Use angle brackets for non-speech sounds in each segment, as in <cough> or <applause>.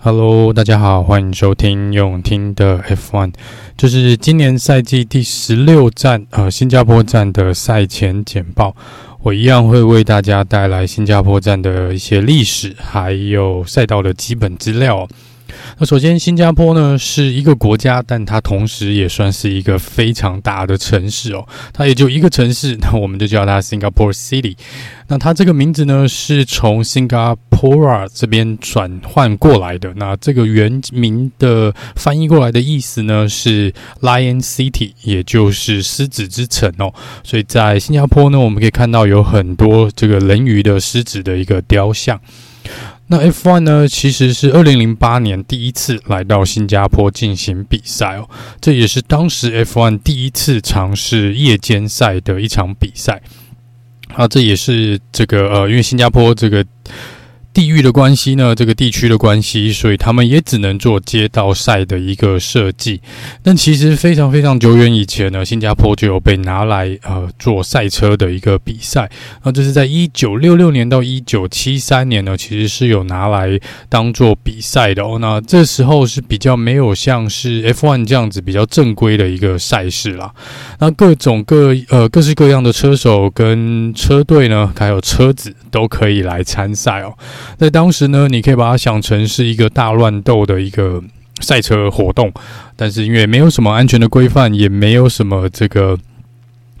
Hello，大家好，欢迎收听永听的 F1，这是今年赛季第十六站，呃，新加坡站的赛前简报。我一样会为大家带来新加坡站的一些历史，还有赛道的基本资料。那首先，新加坡呢是一个国家，但它同时也算是一个非常大的城市哦。它也就一个城市，那我们就叫它 Singapore City。那它这个名字呢是从 Singapura 这边转换过来的。那这个原名的翻译过来的意思呢是 Lion City，也就是狮子之城哦。所以在新加坡呢，我们可以看到有很多这个人鱼的狮子的一个雕像。那 F1 呢，其实是二零零八年第一次来到新加坡进行比赛哦，这也是当时 F1 第一次尝试夜间赛的一场比赛。啊，这也是这个呃，因为新加坡这个。地域的关系呢，这个地区的关系，所以他们也只能做街道赛的一个设计。但其实非常非常久远以前呢，新加坡就有被拿来呃做赛车的一个比赛。那这是在一九六六年到一九七三年呢，其实是有拿来当做比赛的哦。那这时候是比较没有像是 F1 这样子比较正规的一个赛事啦。那各种各呃各式各样的车手跟车队呢，还有车子都可以来参赛哦。在当时呢，你可以把它想成是一个大乱斗的一个赛车活动，但是因为没有什么安全的规范，也没有什么这个。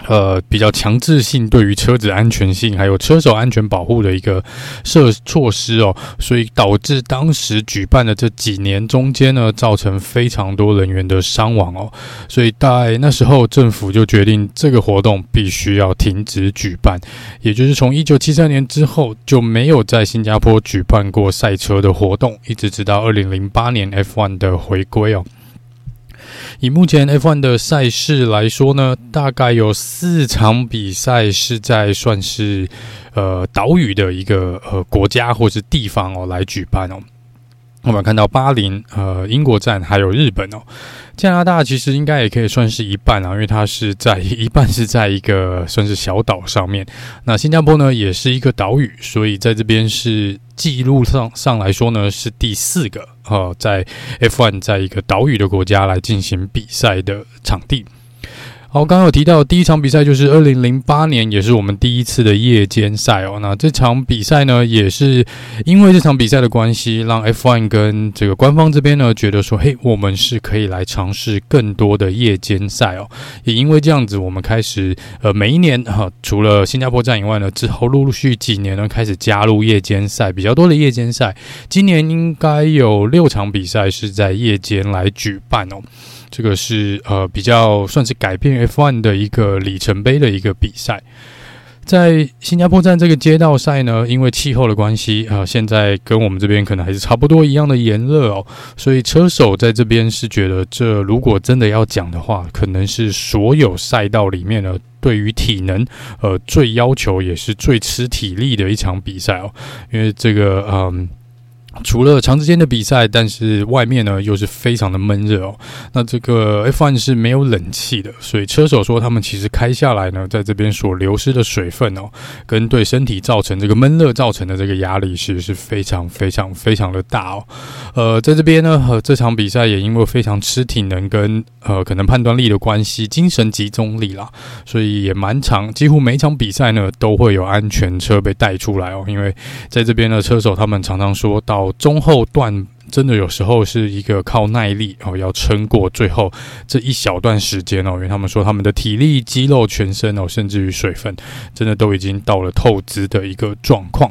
呃，比较强制性对于车子安全性还有车手安全保护的一个设措施哦，所以导致当时举办的这几年中间呢，造成非常多人员的伤亡哦，所以在那时候政府就决定这个活动必须要停止举办，也就是从一九七三年之后就没有在新加坡举办过赛车的活动，一直直到二零零八年 F1 的回归哦。以目前 F1 的赛事来说呢，大概有四场比赛是在算是呃岛屿的一个呃国家或是地方哦来举办哦。我们看到巴林、呃英国站还有日本哦，加拿大其实应该也可以算是一半啊，因为它是在一半是在一个算是小岛上面。那新加坡呢也是一个岛屿，所以在这边是记录上上来说呢是第四个哦，在 F1 在一个岛屿的国家来进行比赛的场地。好，刚刚有提到第一场比赛就是二零零八年，也是我们第一次的夜间赛哦。那这场比赛呢，也是因为这场比赛的关系，让 F1 跟这个官方这边呢觉得说，嘿，我们是可以来尝试更多的夜间赛哦。也因为这样子，我们开始呃每一年哈，除了新加坡站以外呢，之后陆陆续续几年呢开始加入夜间赛比较多的夜间赛。今年应该有六场比赛是在夜间来举办哦。这个是呃比较算是改变 F1 的一个里程碑的一个比赛，在新加坡站这个街道赛呢，因为气候的关系啊、呃，现在跟我们这边可能还是差不多一样的炎热哦，所以车手在这边是觉得，这如果真的要讲的话，可能是所有赛道里面呢，对于体能呃最要求也是最吃体力的一场比赛哦，因为这个嗯。除了长时间的比赛，但是外面呢又是非常的闷热哦。那这个 F1 是没有冷气的，所以车手说他们其实开下来呢，在这边所流失的水分哦，跟对身体造成这个闷热造成的这个压力，其实是非常非常非常的大哦。呃，在这边呢，呃，这场比赛也因为非常吃体能跟呃可能判断力的关系，精神集中力啦，所以也蛮长。几乎每一场比赛呢都会有安全车被带出来哦，因为在这边的车手他们常常说到。中后段真的有时候是一个靠耐力哦，要撑过最后这一小段时间哦，因为他们说他们的体力、肌肉、全身哦，甚至于水分，真的都已经到了透支的一个状况。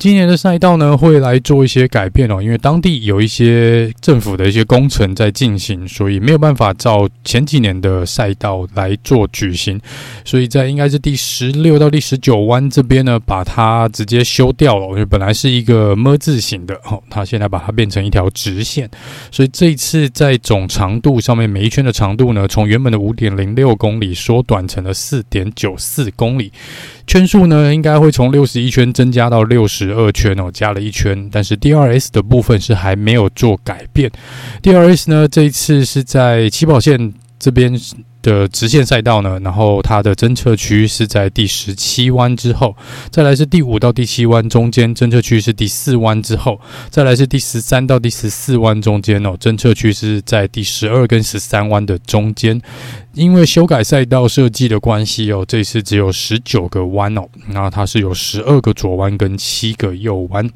今年的赛道呢，会来做一些改变哦，因为当地有一些政府的一些工程在进行，所以没有办法照前几年的赛道来做举行，所以在应该是第十六到第十九弯这边呢，把它直接修掉了，因为本来是一个么字形的哦，它现在把它变成一条直线，所以这一次在总长度上面，每一圈的长度呢，从原本的五点零六公里缩短成了四点九四公里。圈数呢，应该会从六十一圈增加到六十二圈哦，加了一圈。但是 DRS 的部分是还没有做改变。DRS 呢，这一次是在起跑线这边的直线赛道呢，然后它的侦测区是在第十七弯之后，再来是第五到第七弯中间侦测区是第四弯之后，再来是第十三到第十四弯中间哦，侦测区是在第十二跟十三弯的中间。因为修改赛道设计的关系哦，这次只有十九个弯哦，那它是有十二个左弯跟七个右弯。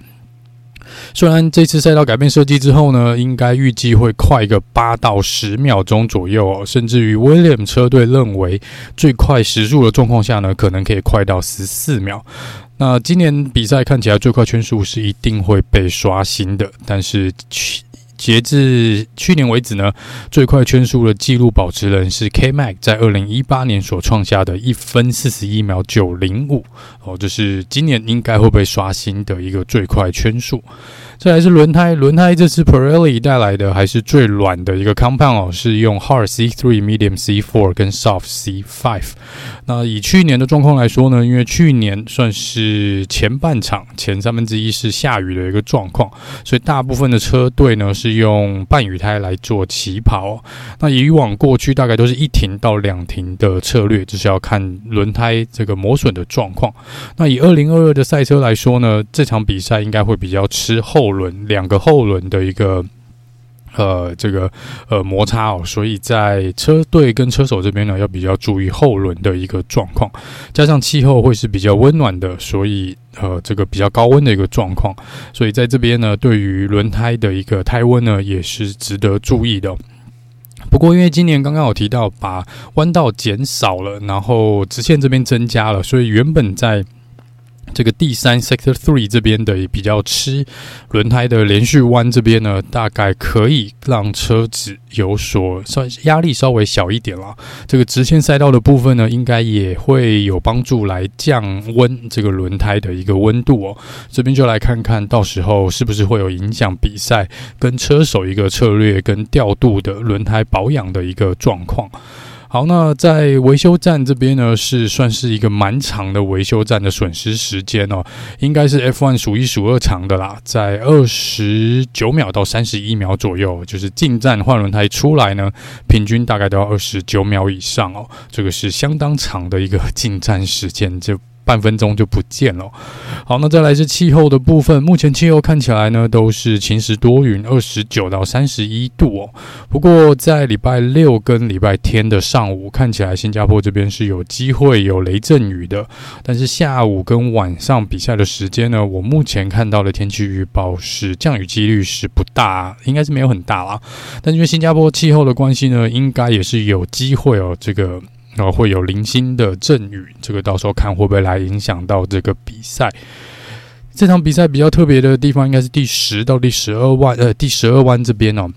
虽然这次赛道改变设计之后呢，应该预计会快个八到十秒钟左右哦，甚至于威廉车队认为最快时速的状况下呢，可能可以快到十四秒。那今年比赛看起来最快圈速是一定会被刷新的，但是。截至去年为止呢，最快圈速的纪录保持人是 K Mac，在二零一八年所创下的一分四十一秒九零五哦，这是今年应该会被刷新的一个最快圈速。再来是轮胎，轮胎这次 Pirelli 带来的还是最软的一个 compound 哦，是用 Hard C3、Medium C4 跟 Soft C5。那以去年的状况来说呢，因为去年算是前半场前三分之一是下雨的一个状况，所以大部分的车队呢是用半雨胎来做起跑。那以往过去大概都是一停到两停的策略，就是要看轮胎这个磨损的状况。那以二零二二的赛车来说呢，这场比赛应该会比较吃后。后轮两个后轮的一个呃这个呃摩擦哦，所以在车队跟车手这边呢，要比较注意后轮的一个状况，加上气候会是比较温暖的，所以呃这个比较高温的一个状况，所以在这边呢，对于轮胎的一个胎温呢，也是值得注意的。不过因为今年刚刚有提到把弯道减少了，然后直线这边增加了，所以原本在这个第三 Sector Three 这边的也比较吃轮胎的连续弯这边呢，大概可以让车子有所稍压力稍微小一点了。这个直线赛道的部分呢，应该也会有帮助来降温这个轮胎的一个温度哦。这边就来看看到时候是不是会有影响比赛跟车手一个策略跟调度的轮胎保养的一个状况。好，那在维修站这边呢，是算是一个蛮长的维修站的损失时间哦，应该是 F1 数一数二长的啦，在二十九秒到三十一秒左右，就是进站换轮胎出来呢，平均大概都要二十九秒以上哦，这个是相当长的一个 <laughs> 进站时间就。半分钟就不见了。好，那再来是气候的部分。目前气候看起来呢，都是晴时多云，二十九到三十一度哦。不过在礼拜六跟礼拜天的上午，看起来新加坡这边是有机会有雷阵雨的。但是下午跟晚上比赛的时间呢，我目前看到的天气预报是降雨几率是不大，应该是没有很大啦。但因为新加坡气候的关系呢，应该也是有机会哦。这个。然后会有零星的阵雨，这个到时候看会不会来影响到这个比赛。这场比赛比较特别的地方，应该是第十到第十二弯，呃，第十二弯这边哦。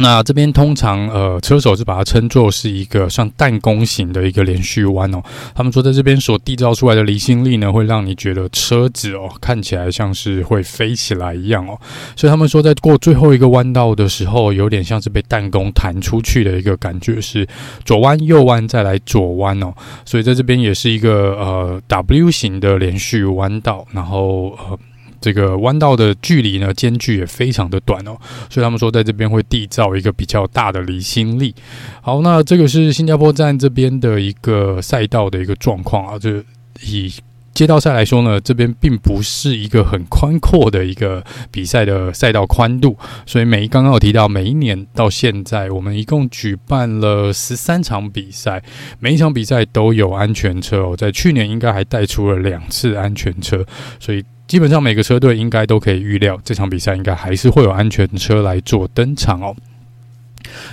那这边通常呃，车手是把它称作是一个像弹弓型的一个连续弯哦。他们说在这边所缔造出来的离心力呢，会让你觉得车子哦看起来像是会飞起来一样哦。所以他们说在过最后一个弯道的时候，有点像是被弹弓弹出去的一个感觉，是左弯右弯再来左弯哦。所以在这边也是一个呃 W 型的连续弯道，然后呃。这个弯道的距离呢，间距也非常的短哦，所以他们说在这边会缔造一个比较大的离心力。好，那这个是新加坡站这边的一个赛道的一个状况啊，就以街道赛来说呢，这边并不是一个很宽阔的一个比赛的赛道宽度，所以每刚刚有提到，每一年到现在，我们一共举办了十三场比赛，每一场比赛都有安全车哦，在去年应该还带出了两次安全车，所以。基本上每个车队应该都可以预料，这场比赛应该还是会有安全车来做登场哦。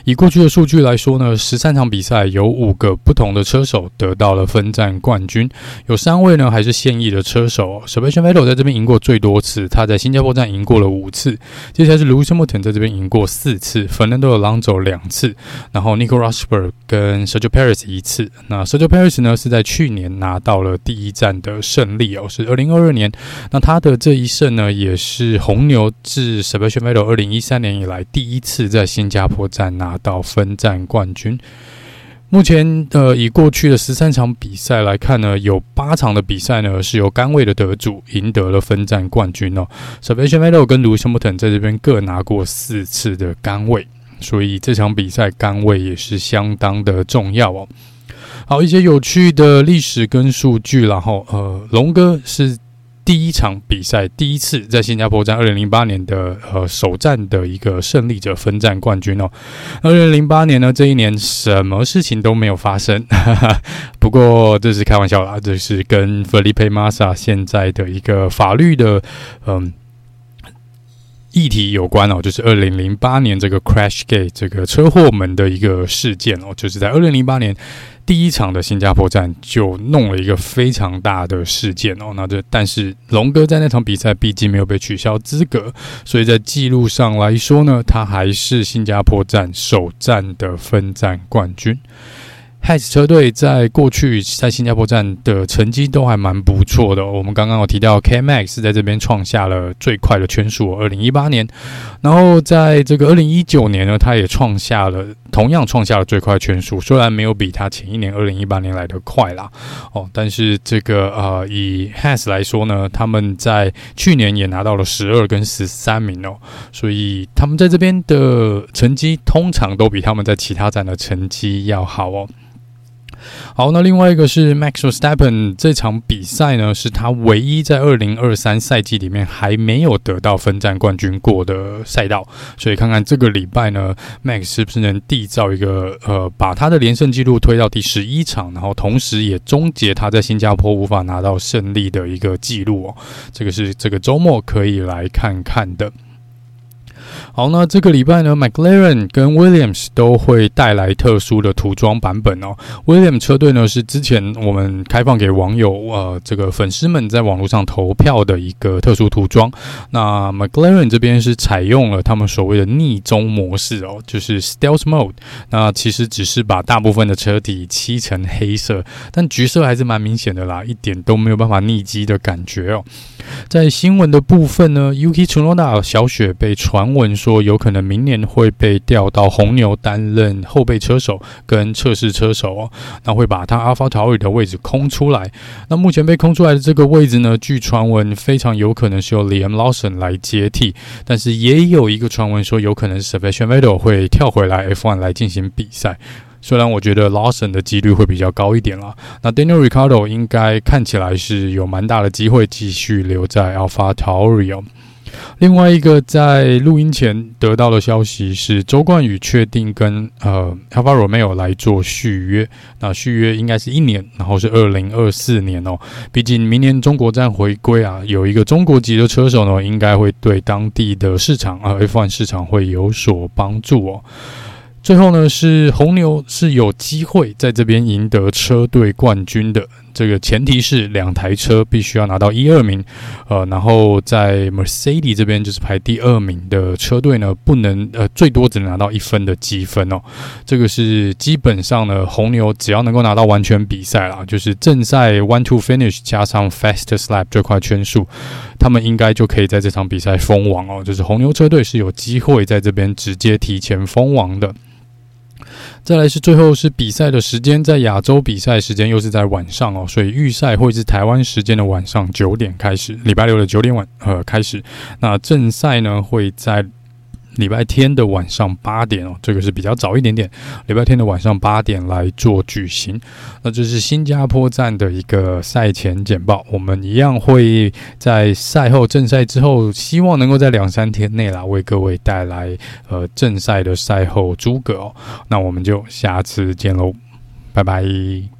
以过去的数据来说呢，十三场比赛有五个不同的车手得到了分站冠军，有三位呢还是现役的车手。Sebastian Vettel 在这边赢过最多次，他在新加坡站赢过了五次。接下来是 Lewis Hamilton 在这边赢过四次，Fernando Alonso 两次，然后 Nico Rosberg 跟 Sergio Perez 一次。那 Sergio Perez 呢是在去年拿到了第一站的胜利哦，是二零二二年。那他的这一胜呢，也是红牛自 Sebastian Vettel 二零一三年以来第一次在新加坡站。拿到分站冠军。目前，呃，以过去的十三场比赛来看呢，有八场的比赛呢是由杆位的得主赢得了分站冠军哦。Sebastian Vettel 跟 Lewis Hamilton 在这边各拿过四次的杆位。所以这场比赛杆位也是相当的重要哦。好，一些有趣的历史跟数据，然后呃，龙哥是。第一场比赛，第一次在新加坡站，二零零八年的呃首战的一个胜利者分站冠军哦。二零零八年呢，这一年什么事情都没有发生，哈哈，不过这是开玩笑啦，这是跟 Felipe Massa 现在的一个法律的嗯议题有关哦，就是二零零八年这个 Crash Gate 这个车祸门的一个事件哦，就是在二零零八年。第一场的新加坡站就弄了一个非常大的事件哦，那这但是龙哥在那场比赛毕竟没有被取消资格，所以在记录上来说呢，他还是新加坡站首站的分站冠军。Has 车队在过去在新加坡站的成绩都还蛮不错的。我们刚刚有提到 K-Max 在这边创下了最快的圈速，二零一八年。然后在这个二零一九年呢，他也创下了同样创下了最快圈速，虽然没有比他前一年二零一八年来的快啦。哦，但是这个呃，以 Has 来说呢，他们在去年也拿到了十二跟十三名哦，所以他们在这边的成绩通常都比他们在其他站的成绩要好哦。好，那另外一个是 Max Verstappen 这场比赛呢，是他唯一在二零二三赛季里面还没有得到分站冠军过的赛道，所以看看这个礼拜呢，Max 是不是能缔造一个呃，把他的连胜纪录推到第十一场，然后同时也终结他在新加坡无法拿到胜利的一个记录哦。这个是这个周末可以来看看的。好，那这个礼拜呢，McLaren 跟 Williams 都会带来特殊的涂装版本哦。Williams 车队呢是之前我们开放给网友呃这个粉丝们在网络上投票的一个特殊涂装。那 McLaren 这边是采用了他们所谓的逆中模式哦，就是 Stealth Mode。那其实只是把大部分的车体漆成黑色，但橘色还是蛮明显的啦，一点都没有办法匿迹的感觉哦。在新闻的部分呢，Yuki Tsunoda 小雪被传闻说。有可能明年会被调到红牛担任后备车手跟测试车手哦，那会把他 AlphaTauri 的位置空出来。那目前被空出来的这个位置呢，据传闻非常有可能是由 Liam Lawson 来接替，但是也有一个传闻说有可能是 Sebastian Vettel 会跳回来 F1 来进行比赛。虽然我觉得 Lawson 的几率会比较高一点啦，那 Daniel r i c a r d o 应该看起来是有蛮大的机会继续留在 AlphaTauri 哦。另外一个在录音前得到的消息是，周冠宇确定跟呃 Alfa Romeo 来做续约，那续约应该是一年，然后是二零二四年哦。毕竟明年中国站回归啊，有一个中国籍的车手呢，应该会对当地的市场啊 F1 市场会有所帮助哦。最后呢，是红牛是有机会在这边赢得车队冠军的。这个前提是两台车必须要拿到一二名，呃，然后在 Mercedes 这边就是排第二名的车队呢，不能呃最多只能拿到一分的积分哦。这个是基本上呢，红牛只要能够拿到完全比赛啦，就是正赛 one to finish 加上 fast s l a p 最快圈数，他们应该就可以在这场比赛封王哦。就是红牛车队是有机会在这边直接提前封王的。再来是最后是比赛的时间，在亚洲比赛时间又是在晚上哦，所以预赛会是台湾时间的晚上九点开始，礼拜六的九点晚呃开始，那正赛呢会在。礼拜天的晚上八点哦，这个是比较早一点点。礼拜天的晚上八点来做举行，那这是新加坡站的一个赛前简报。我们一样会在赛后正赛之后，希望能够在两三天内啦，为各位带来呃正赛的赛后诸葛哦。那我们就下次见喽，拜拜。